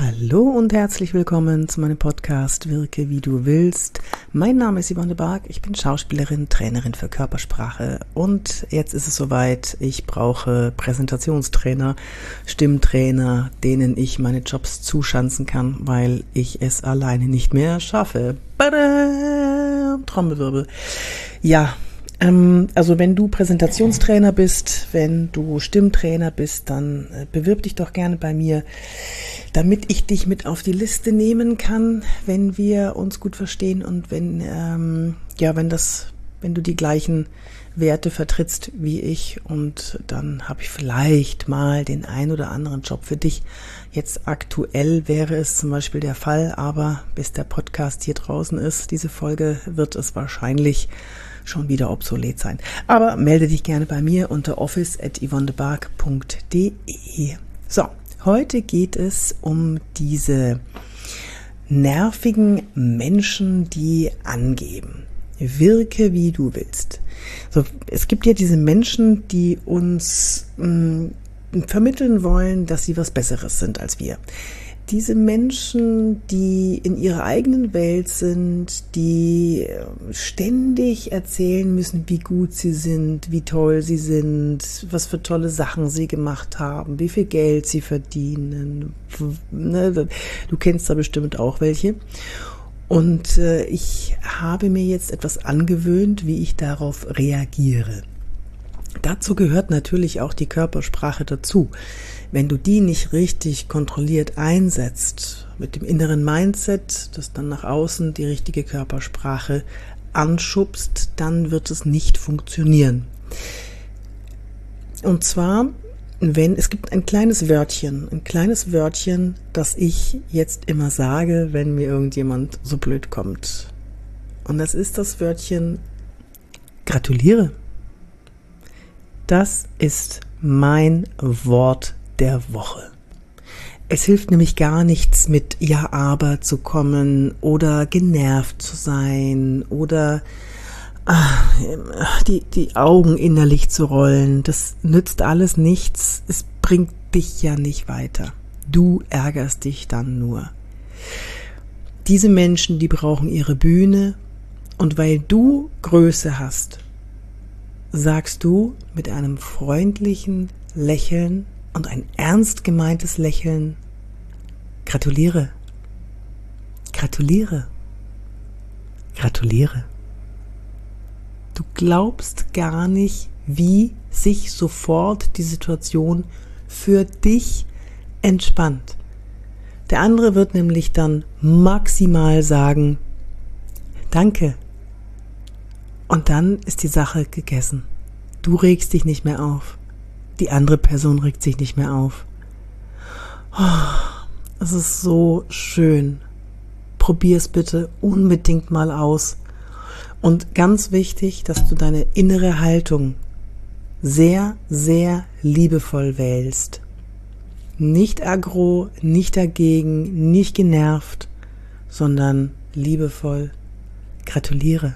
Hallo und herzlich willkommen zu meinem Podcast Wirke wie du willst. Mein Name ist Yvonne Bark, ich bin Schauspielerin, Trainerin für Körpersprache und jetzt ist es soweit, ich brauche Präsentationstrainer, Stimmtrainer, denen ich meine Jobs zuschanzen kann, weil ich es alleine nicht mehr schaffe. Badam, Trommelwirbel. Ja, also wenn du Präsentationstrainer bist, wenn du Stimmtrainer bist, dann äh, bewirb dich doch gerne bei mir, damit ich dich mit auf die Liste nehmen kann, wenn wir uns gut verstehen und wenn ähm, ja, wenn das, wenn du die gleichen Werte vertrittst wie ich und dann habe ich vielleicht mal den ein oder anderen Job für dich. Jetzt aktuell wäre es zum Beispiel der Fall, aber bis der Podcast hier draußen ist, diese Folge wird es wahrscheinlich schon wieder obsolet sein. Aber melde dich gerne bei mir unter office.yvonnebark.de. So, heute geht es um diese nervigen Menschen, die angeben. Wirke wie du willst. So, es gibt ja diese Menschen, die uns mh, mm, vermitteln wollen, dass sie was Besseres sind als wir diese Menschen, die in ihrer eigenen Welt sind, die ähm, ständig erzählen müssen, wie gut sie sind, wie toll sie sind, was für tolle Sachen sie gemacht haben, wie viel Geld sie verdienen. Ne, du kennst da bestimmt auch welche. Und äh, ich habe mir jetzt etwas angewöhnt, wie ich darauf reagiere. Dazu gehört natürlich auch die Körpersprache dazu. Wenn du die nicht richtig kontrolliert einsetzt, mit dem inneren Mindset, das dann nach außen die richtige Körpersprache anschubst, dann wird es nicht funktionieren. Und zwar, wenn es gibt ein kleines Wörtchen, ein kleines Wörtchen, das ich jetzt immer sage, wenn mir irgendjemand so blöd kommt. Und das ist das Wörtchen gratuliere. Das ist mein Wort der Woche. Es hilft nämlich gar nichts mit Ja, aber zu kommen oder genervt zu sein oder ach, die, die Augen innerlich zu rollen. Das nützt alles nichts. Es bringt dich ja nicht weiter. Du ärgerst dich dann nur. Diese Menschen, die brauchen ihre Bühne und weil du Größe hast, sagst du mit einem freundlichen Lächeln und ein ernst gemeintes Lächeln, gratuliere, gratuliere, gratuliere. Du glaubst gar nicht, wie sich sofort die Situation für dich entspannt. Der andere wird nämlich dann maximal sagen, danke, und dann ist die Sache gegessen. Du regst dich nicht mehr auf. Die andere Person regt sich nicht mehr auf. Oh, es ist so schön. Probier es bitte unbedingt mal aus. Und ganz wichtig, dass du deine innere Haltung sehr, sehr liebevoll wählst. Nicht aggro, nicht dagegen, nicht genervt, sondern liebevoll. Gratuliere.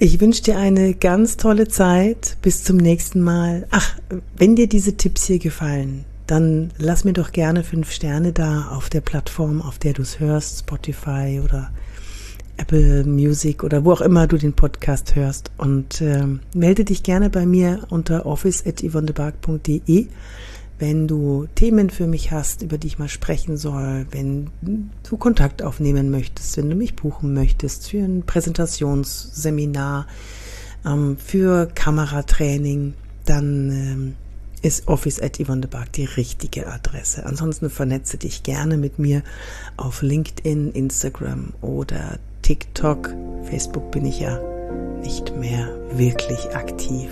Ich wünsche dir eine ganz tolle Zeit. Bis zum nächsten Mal. Ach, wenn dir diese Tipps hier gefallen, dann lass mir doch gerne fünf Sterne da auf der Plattform, auf der du es hörst, Spotify oder Apple Music oder wo auch immer du den Podcast hörst. Und äh, melde dich gerne bei mir unter office.yvonnebark.de wenn du Themen für mich hast, über die ich mal sprechen soll, wenn du Kontakt aufnehmen möchtest, wenn du mich buchen möchtest für ein Präsentationsseminar, ähm, für Kameratraining, dann ähm, ist Office at Yvonne de Barg die richtige Adresse. Ansonsten vernetze dich gerne mit mir auf LinkedIn, Instagram oder TikTok. Facebook bin ich ja nicht mehr wirklich aktiv.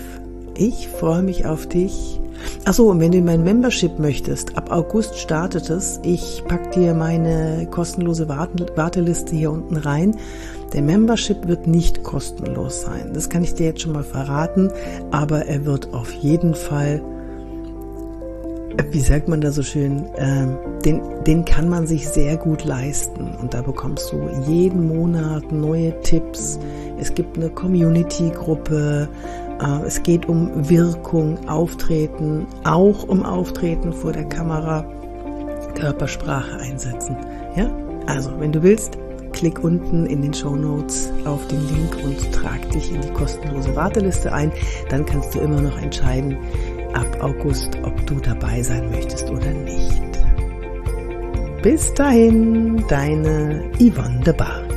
Ich freue mich auf dich. Achso, und wenn du mein Membership möchtest, ab August startet es. Ich pack dir meine kostenlose Warteliste hier unten rein. Der Membership wird nicht kostenlos sein. Das kann ich dir jetzt schon mal verraten, aber er wird auf jeden Fall, wie sagt man da so schön, äh, den, den kann man sich sehr gut leisten. Und da bekommst du jeden Monat neue Tipps. Es gibt eine Community-Gruppe Äh, es geht um Wirkung, Auftreten, auch um Auftreten vor der Kamera, Körpersprache einsetzen. Ja, also wenn du willst, klick unten in den Show Notes auf den Link und trag dich in die kostenlose Warteliste ein. Dann kannst du immer noch entscheiden ab August, ob du dabei sein möchtest oder nicht. Bis dahin, deine Yvonne de Bar.